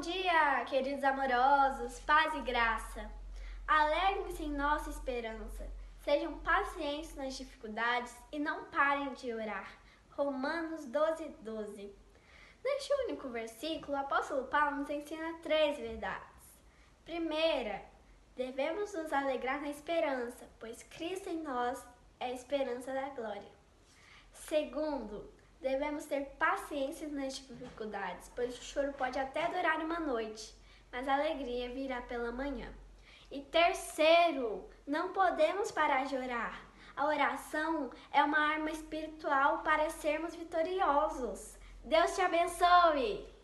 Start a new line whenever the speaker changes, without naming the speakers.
Bom dia, queridos amorosos, paz e graça. Alegrem-se em nossa esperança. Sejam pacientes nas dificuldades e não parem de orar. Romanos 12, 12. Neste único versículo, o apóstolo Paulo nos ensina três verdades. Primeira, devemos nos alegrar na esperança, pois Cristo em nós é a esperança da glória. Segundo, devemos ter paciência nas dificuldades, pois o choro pode até durar uma noite, mas a alegria virá pela manhã. E terceiro, não podemos parar de orar. A oração é uma arma espiritual para sermos vitoriosos. Deus te abençoe!